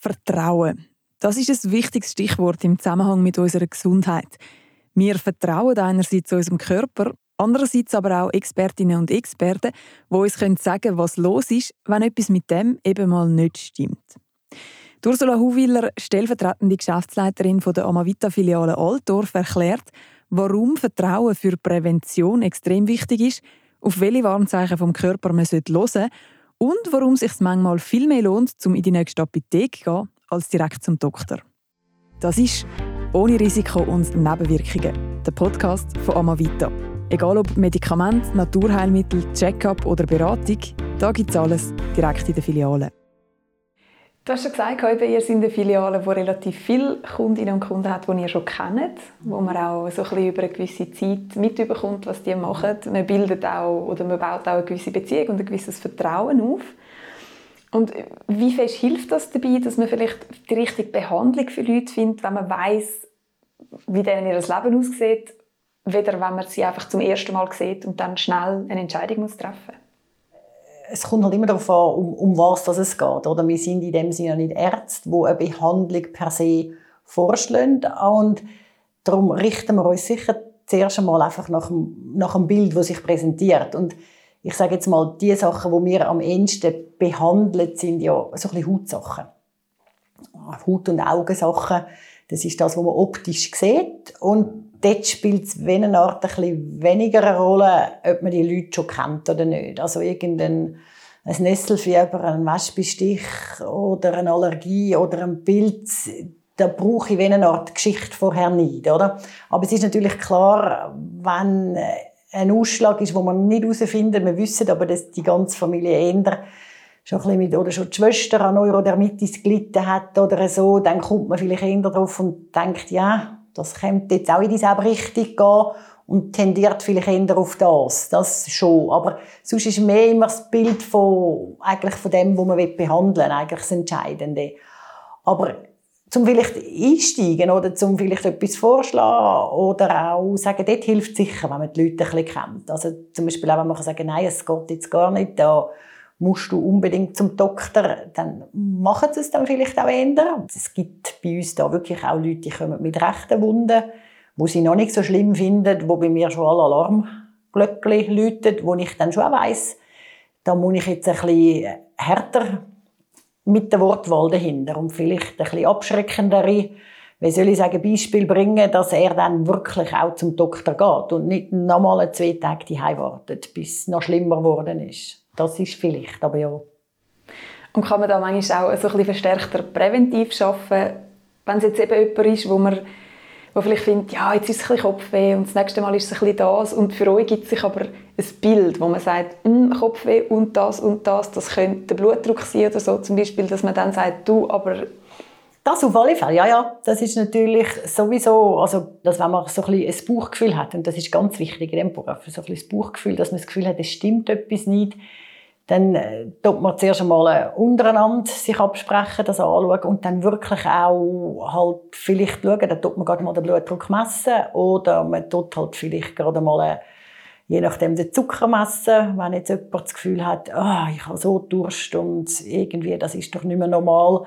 Vertrauen. Das ist ein wichtiges Stichwort im Zusammenhang mit unserer Gesundheit. Wir vertrauen einerseits unserem Körper, andererseits aber auch Expertinnen und Experten, die uns sagen können, was los ist, wenn etwas mit dem eben mal nicht stimmt. Ursula Huwiller, stellvertretende Geschäftsleiterin der Amavita-Filiale Altdorf, erklärt, warum Vertrauen für Prävention extrem wichtig ist, auf welche Warnzeichen vom Körper man hören sollte und warum es sich manchmal viel mehr lohnt, um in die nächste Apotheke zu gehen, als direkt zum Doktor. Das ist «Ohne Risiko und Nebenwirkungen», der Podcast von Amavita. Egal ob Medikament, Naturheilmittel, Check-up oder Beratung, da gibt es alles direkt in der Filiale. Du hast schon gesagt, ihr seid eine Filiale, die relativ viele Kundinnen und Kunden hat, die ihr schon kennt, wo man auch so ein bisschen über eine gewisse Zeit mitbekommt, was die machen. Man bildet auch oder man baut auch eine gewisse Beziehung und ein gewisses Vertrauen auf. Und wie fest hilft das dabei, dass man vielleicht die richtige Behandlung für Leute findet, wenn man weiß, wie denen ihr Leben aussieht, weder wenn man sie einfach zum ersten Mal sieht und dann schnell eine Entscheidung treffen muss? Es kommt halt immer darauf an, um, um was das es geht. Oder? Wir sind in dem Sinne nicht Ärzte, die eine Behandlung per se vorschlagen. Und darum richten wir uns sicher zuerst einmal einfach nach dem, nach dem Bild, das sich präsentiert. Und ich sage jetzt mal, die Sachen, die wir am ehesten behandeln, sind ja so ein bisschen Hautsachen. Haut- und Augensachen, das ist das, was man optisch sieht. Und dort spielt es wie eine Art ein bisschen weniger eine Rolle, ob man die Leute schon kennt oder nicht. Also irgendein ein Nesselfieber, ein Wespenstich oder eine Allergie oder ein Pilz, da brauche ich wie eine Art Geschichte vorher nicht, oder? Aber es ist natürlich klar, wenn ein Ausschlag ist, wo man nicht herausfindet, wir wissen aber, dass die ganze Familie ändert, schon ein mit, oder schon die Schwester an Neurodermitis gelitten hat oder so, dann kommt man vielleicht eher drauf und denkt, ja, das könnte jetzt auch in dieselbe Richtung gehen und tendiert vielleicht eher auf das. Das schon. Aber sonst ist mehr immer das Bild von, eigentlich von dem, was man behandeln will, eigentlich das Entscheidende. Aber zum vielleicht einsteigen oder zum vielleicht etwas vorschlagen oder auch sagen, dort hilft sicher, wenn man die Leute ein bisschen kennt. Also zum Beispiel auch, wenn man sagen nein, es geht jetzt gar nicht, da musst du unbedingt zum Doktor, dann machen sie es dann vielleicht auch ändern. Es gibt bei uns da wirklich auch Leute, die kommen mit rechten Wunden, wo sie noch nicht so schlimm finden, wo bei mir schon alle Alarmglöckchen läuten, wo ich dann schon weiss, da muss ich jetzt ein bisschen härter mit der Wortwahl dahinter und vielleicht ein bisschen abschreckendere, wie soll ich sagen, Beispiel bringen, dass er dann wirklich auch zum Doktor geht und nicht nochmal zwei Tage die wartet, bis es noch schlimmer geworden ist. Das ist vielleicht, aber ja. Und kann man da manchmal auch so ein bisschen verstärkter präventiv arbeiten, wenn es jetzt eben jemand ist, wo man wo vielleicht findet, ja, jetzt ist es ein Kopfweh und das nächste Mal ist es ein bisschen das und für euch gibt es sich aber ein Bild, wo man sagt, hm, Kopfweh und das und das, das könnte der Blutdruck sein oder so zum Beispiel, dass man dann sagt, du, aber das auf alle Fälle, ja, ja. Das ist natürlich sowieso, also, dass wenn man so ein, bisschen ein Bauchgefühl hat, und das ist ganz wichtig in dem so ein bisschen das Bauchgefühl, dass man das Gefühl hat, es stimmt etwas nicht, dann äh, tut man zuerst einmal äh, untereinander sich absprechen, das anschauen und dann wirklich auch halt vielleicht schauen, dann tut man gerade mal den Blutdruck messen oder man tut halt vielleicht gerade mal äh, je nachdem den Zucker messen, wenn jetzt jemand das Gefühl hat, oh, ich habe so Durst und irgendwie, das ist doch nicht mehr normal.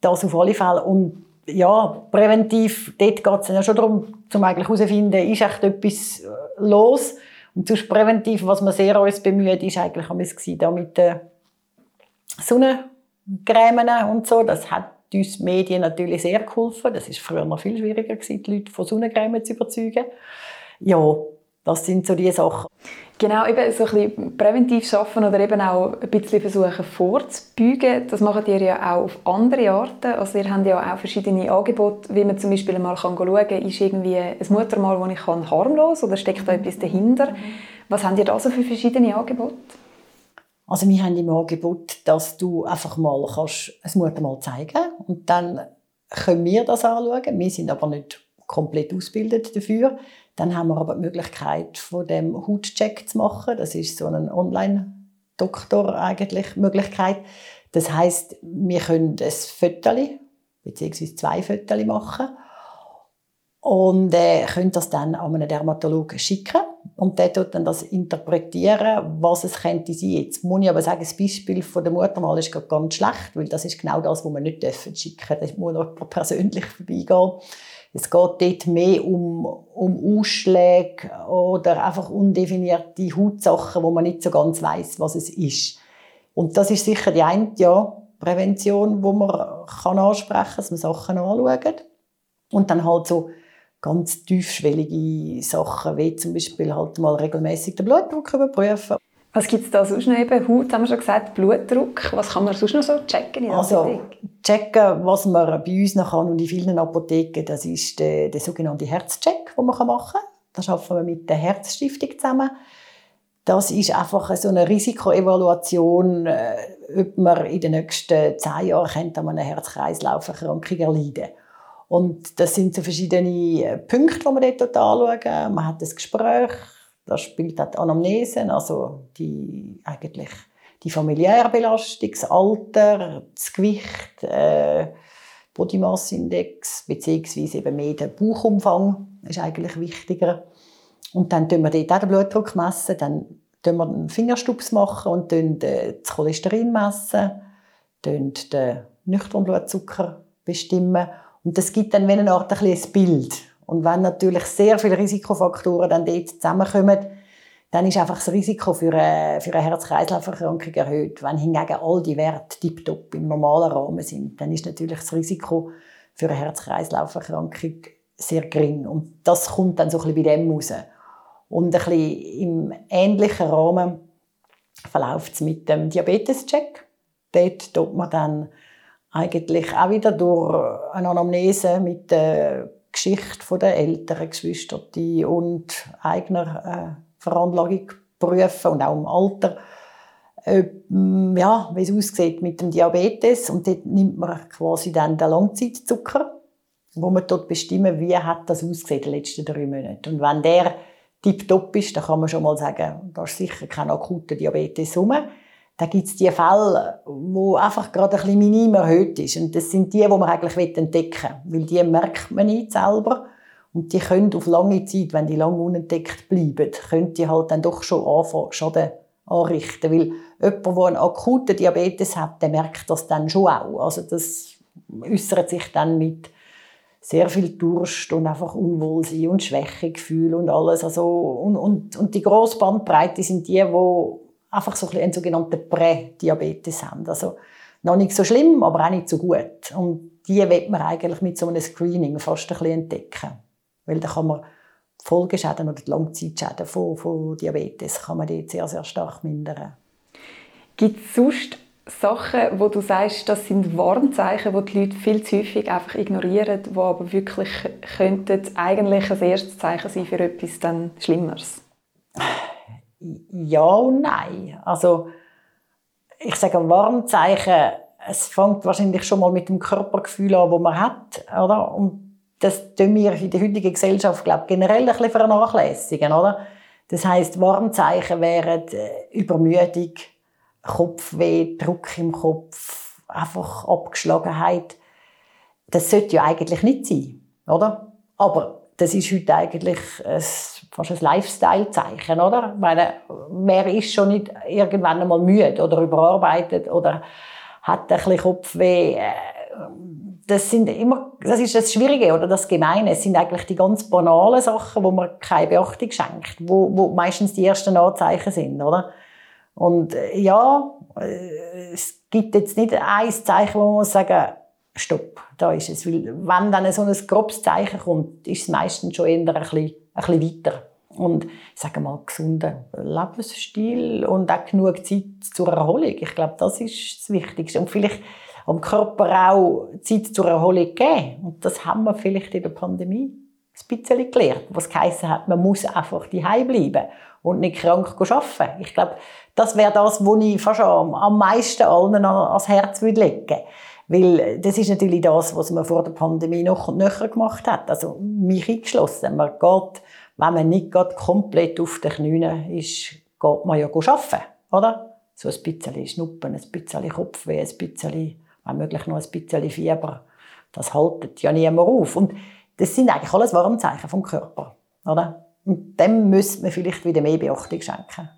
Das auf alle Fälle. Und ja, präventiv, dort geht es ja schon darum, zum eigentlich herauszufinden, ist echt etwas äh, los und sonst präventiv, was man sehr uns bemüht, ist eigentlich am da mit den Sonnencremen und so. Das hat uns Medien natürlich sehr geholfen. Das ist früher noch viel schwieriger gewesen, die Leute von Sonnencreme zu überzeugen. Ja, das sind so die Sachen. Genau, eben so ein bisschen präventiv arbeiten oder eben auch ein bisschen versuchen vorzubeugen. Das macht ihr ja auch auf andere Arten. Also ihr habt ja auch verschiedene Angebote, wie man zum Beispiel mal schauen kann, ist irgendwie ein Muttermal, das ich kann, harmlos oder steckt da etwas dahinter? Was habt ihr da so für verschiedene Angebote? Also wir haben im Angebot, dass du einfach mal kannst ein Muttermal zeigen und dann können wir das anschauen. Wir sind aber nicht komplett ausgebildet dafür. Dann haben wir aber die Möglichkeit, von dem Hautcheck zu machen. Das ist so eine Online-Doktor eigentlich Möglichkeit. Das heißt, wir können ein Fötterli bzw. zwei Fötterli machen und äh, können das dann an einen Dermatologen schicken. und der tut dann das interpretieren, was es könnte sein. Jetzt muss ich aber sagen, das Beispiel von der Muttermal ist ganz schlecht, weil das ist genau das, was man nicht dürfen schicken. Das muss noch persönlich vorbeigehen. Es geht dort mehr um, um Ausschläge oder einfach undefinierte Hautsachen, wo man nicht so ganz weiß, was es ist. Und das ist sicher die eine ja, Prävention, wo man kann ansprechen kann, dass man Sachen anschaut. Und dann halt so ganz tiefschwellige Sachen, wie zum Beispiel halt mal regelmäßig den Blutdruck überprüfen. Was gibt es da sonst noch? Eben Haut, haben wir schon gesagt, Blutdruck. Was kann man sonst noch so checken in der also, Apotheke? checken, was man bei uns noch kann und in vielen Apotheken, das ist der, der sogenannte Herzcheck, den man machen kann. Das arbeiten wir mit der Herzstiftung zusammen. Das ist einfach so eine Risikoevaluation, äh, ob man in den nächsten zehn Jahren an einer Herz-Kreislauf-Erkrankung erleiden Und das sind so verschiedene äh, Punkte, die man dort anschauen. Man hat das Gespräch, da spielt auch die Anamnese, also die, eigentlich die familiäre Belastung, das Alter, das Gewicht, äh, Body Mass Index, beziehungsweise eben mehr der Bauchumfang ist eigentlich wichtiger. Und dann messen wir dort auch den Blutdruck, messen, dann messen wir einen Fingerstups machen und dann das Cholesterin messen, den nüchternen Blutzucker bestimmen. Und das gibt dann wie eine Art ein Bild. Und wenn natürlich sehr viele Risikofaktoren dann dort zusammenkommen, dann ist einfach das Risiko für eine, für eine Herz-Kreislauf-Erkrankung erhöht. Wenn hingegen all die Werte tiptop im normalen Rahmen sind, dann ist natürlich das Risiko für eine Herz-Kreislauf-Erkrankung sehr gering. Und das kommt dann so ein bisschen bei dem raus. Und ein bisschen im ähnlichen Rahmen verläuft es mit dem Diabetes-Check. Dort tut man dann eigentlich auch wieder durch eine Anamnese mit der Geschichte der älteren Geschwister und eigener äh, Veranlagung prüfen und auch im Alter, äh, ja, wie es aussieht mit dem Diabetes. Und dort nimmt man quasi dann den Langzeitzucker, wo man dort bestimmen, wie hat das ausgesehen in den letzten drei Monaten. Und wenn der tiptop ist, dann kann man schon mal sagen, da ist sicher kein akuter Diabetes rum. Dann gibt es die Fälle, wo einfach gerade ein bisschen minim erhöht ist. Und das sind die, die man eigentlich entdecken will. Weil die merkt man nicht selber. Und die können auf lange Zeit, wenn die lange unentdeckt bleiben, können die halt dann doch schon anfangen, Schaden anrichten. Weil jemand, der einen akuten Diabetes hat, der merkt das dann schon auch. Also das äußert sich dann mit sehr viel Durst und einfach Unwohlsein und Schwächegefühl und alles. Also, und, und, und die grosse Bandbreite sind die, die einfach so ein einen sogenannten Prädiabetes haben. Also noch nicht so schlimm, aber auch nicht so gut. Und die wird man eigentlich mit so einem Screening fast ein bisschen entdecken. Weil da kann man die Folgeschäden oder die Langzeitschäden von, von Diabetes kann man dort sehr, sehr stark mindern. Gibt es sonst Sachen, wo du sagst, das sind Warnzeichen, die die Leute viel zu häufig einfach ignorieren, die aber wirklich könnten eigentlich ein erstes Zeichen sein für etwas dann Schlimmeres? Ja und nein. Also ich sage Warnzeichen, es fängt wahrscheinlich schon mal mit dem Körpergefühl an, das man hat, oder? Und das tun wir in der heutigen Gesellschaft glaub, generell ein bisschen vernachlässigen. Oder? Das heißt, Warnzeichen wären äh, Übermüdung, Kopfweh, Druck im Kopf, einfach Abgeschlagenheit. Das sollte ja eigentlich nicht sein, oder? Aber das ist heute eigentlich ein, fast ein Lifestyle-Zeichen, oder? Meine, wer ist schon nicht irgendwann einmal müde oder überarbeitet oder hat ein bisschen Kopfweh? Äh, das sind immer, das ist das Schwierige oder das Gemeine. Es sind eigentlich die ganz banalen Sachen, wo man keine Beachtung schenkt, wo, wo meistens die ersten Anzeichen sind, oder? Und äh, ja, äh, es gibt jetzt nicht ein Zeichen, wo man muss sagen, stopp, da ist es. Weil wenn dann so ein grobes Zeichen kommt, ist es meistens schon eher ein bisschen, ein bisschen weiter. Und ich sage mal, gesunder Lebensstil und auch genug Zeit zur Erholung. Ich glaube, das ist das Wichtigste. Und vielleicht dem Körper auch Zeit zur Erholung geben. Und das haben wir vielleicht in der Pandemie ein bisschen gelernt, was geheißen hat, man muss einfach daheim bleiben und nicht krank arbeiten. Ich glaube, das wäre das, was ich fast am, am meisten allen ans Herz legen würde. Weil das ist natürlich das, was man vor der Pandemie noch näher gemacht hat. Also mich eingeschlossen. Man geht, wenn man nicht komplett auf den Knien ist, geht man ja arbeiten, oder? So ein bisschen Schnuppen, ein bisschen Kopfweh, ein bisschen wenn möglich noch ein bisschen Fieber. Das haltet ja niemand auf. Und das sind eigentlich alles Warnzeichen vom Körper. Oder? Und dem müsste man vielleicht wieder mehr Beachtung schenken.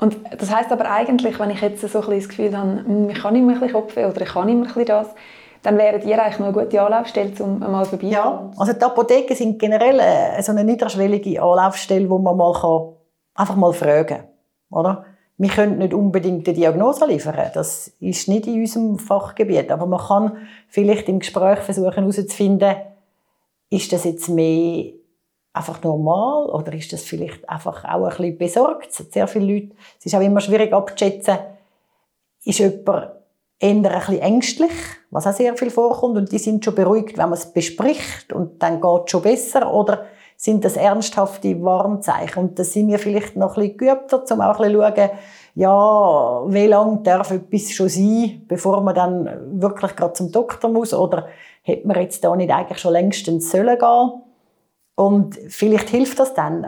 Und das heißt aber eigentlich, wenn ich jetzt so ein das Gefühl habe, hm, ich kann nicht mehr ein bisschen Kopfweh oder ich kann immer ein das, dann wären die eigentlich noch eine gute Anlaufstelle, um mal vorbei Ja, also die Apotheken sind generell äh, so eine niederschwellige Anlaufstelle, wo man mal kann, einfach mal fragen kann. Wir können nicht unbedingt eine Diagnose liefern, das ist nicht in unserem Fachgebiet, aber man kann vielleicht im Gespräch versuchen herauszufinden, ist das jetzt mehr einfach normal oder ist das vielleicht einfach auch ein bisschen besorgt? Sehr viele Leute, es ist auch immer schwierig abzuschätzen, ist jemand eher ein bisschen ängstlich, was auch sehr viel vorkommt. Und die sind schon beruhigt, wenn man es bespricht und dann geht es schon besser. Oder sind das ernsthafte Warnzeichen? Und da sind wir vielleicht noch ein bisschen geübter, um auch ein bisschen zu schauen, ja, wie lange darf etwas schon sein, bevor man dann wirklich gerade zum Doktor muss? Oder hätte man jetzt da nicht eigentlich schon längstens sollen gehen? Und vielleicht hilft das dann.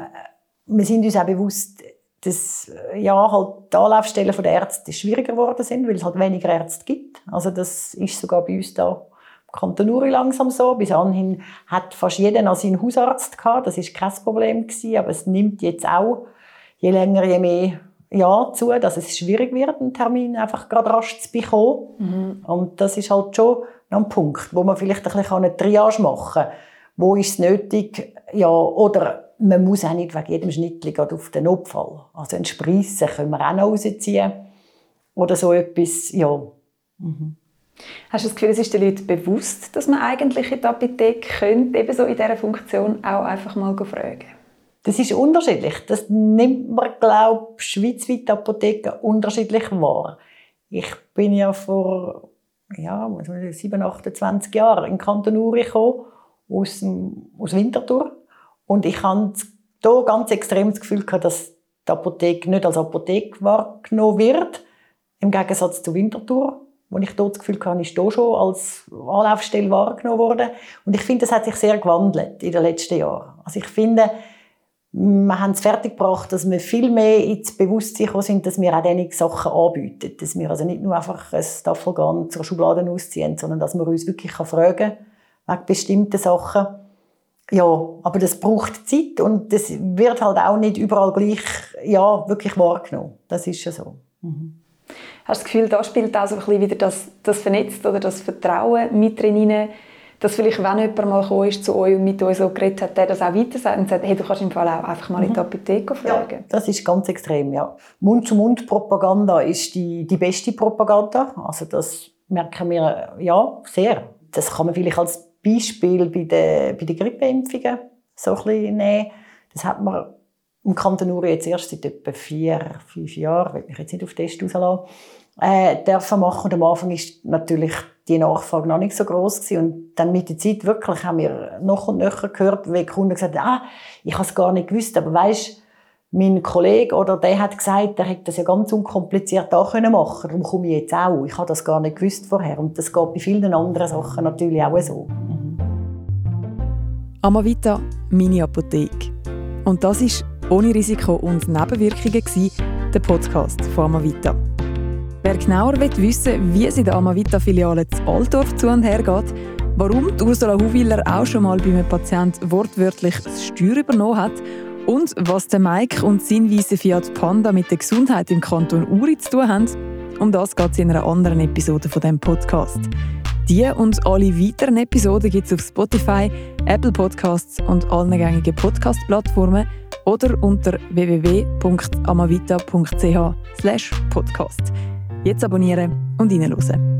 Wir sind uns auch bewusst, dass ja, halt die Anlaufstellen der Ärzte schwieriger geworden sind, weil es halt weniger Ärzte gibt. Also das ist sogar bei uns da im Kanton Uri langsam so. Bis anhin hat fast jeder noch seinen Hausarzt gehabt. Das ist kein Problem gewesen, aber es nimmt jetzt auch je länger, je mehr ja, zu, dass es schwierig wird, einen Termin einfach gerade rasch zu bekommen. Mhm. Und das ist halt schon ein Punkt, wo man vielleicht ein bisschen eine Triage machen kann wo ist es nötig, ja, oder man muss auch nicht wegen jedem Schnittchen auf den Notfall. Also ein Sprissen können wir auch noch rausziehen. Oder so etwas, ja. Mhm. Hast du das Gefühl, es ist den Leuten bewusst, dass man eigentlich in die Apotheke könnte, ebenso in dieser Funktion auch einfach mal fragen? Das ist unterschiedlich. Das nimmt man, glaube ich, schweizweit Apotheken unterschiedlich wahr. Ich bin ja vor ja, 7, 28 Jahren in Kanton Uri gekommen aus, aus Winterthur. Und ich hatte hier ganz extrem das Gefühl, dass die Apotheke nicht als Apotheke wahrgenommen wird. Im Gegensatz zu Winterthur, wo ich dort das Gefühl hatte, ist hier schon als Anlaufstelle wahrgenommen worden. Und ich finde, das hat sich sehr gewandelt in den letzten Jahren. Also ich finde, wir haben es fertiggebracht, dass wir viel mehr ins Bewusstsein gekommen sind, dass wir auch diese Sachen anbieten. Dass wir also nicht nur einfach ein Tafelgarn zur Schublade ausziehen, sondern dass man uns wirklich fragen kann, wegen bestimmten Sachen. Ja, aber das braucht Zeit und das wird halt auch nicht überall gleich ja, wirklich wahrgenommen. Das ist ja so. Mhm. Hast du das Gefühl, da spielt auch so ein bisschen wieder das, das Vernetzt oder das Vertrauen mit drin dass vielleicht, wenn jemand mal gekommen ist zu euch und mit euch so geredet hat, der das auch weiter sagt und sagt, hey, du kannst im Fall auch einfach mal in die mhm. Apotheke fragen. Ja, das ist ganz extrem, ja. Mund-zu-Mund-Propaganda ist die, die beste Propaganda. Also das merken wir, ja, sehr. Das kann man vielleicht als Beispiel bei den, bei den Grippeimpfungen so ein bisschen nehmen. Das hat man im Kanton Uri jetzt erst seit etwa vier, fünf Jahren, will mich jetzt nicht auf Test rauslassen, äh, dürfen machen. Und am Anfang ist natürlich die Nachfrage noch nicht so groß gewesen. Und dann mit der Zeit wirklich haben wir noch und nöcher gehört, wie Kunden gesagt haben, ah, ich habe es gar nicht gewusst, aber weisst, mein Kollege oder der hat gesagt, der hätte das ja ganz unkompliziert machen können. Darum komme ich jetzt auch. Ich habe das gar nicht gewusst vorher. Und das geht bei vielen anderen Sachen natürlich auch so. Amavita, meine Apotheke. Und das ist ohne Risiko und Nebenwirkungen der Podcast von Amavita. Wer genauer wissen will, wie es in der Amavita-Filiale zu Altdorf zu und her geht, warum Ursula Huwiller auch schon mal bei einem Patienten wortwörtlich das Steuer übernommen hat und was der Mike und sein weißer Fiat Panda mit der Gesundheit im Kanton Uri zu tun haben, um das geht es in einer anderen Episode von dem Podcast. Die und alle weiteren Episoden gibt es auf Spotify, Apple Podcasts und allen gängigen Podcast-Plattformen oder unter www.amavita.ch/podcast. Jetzt abonnieren und reinhören.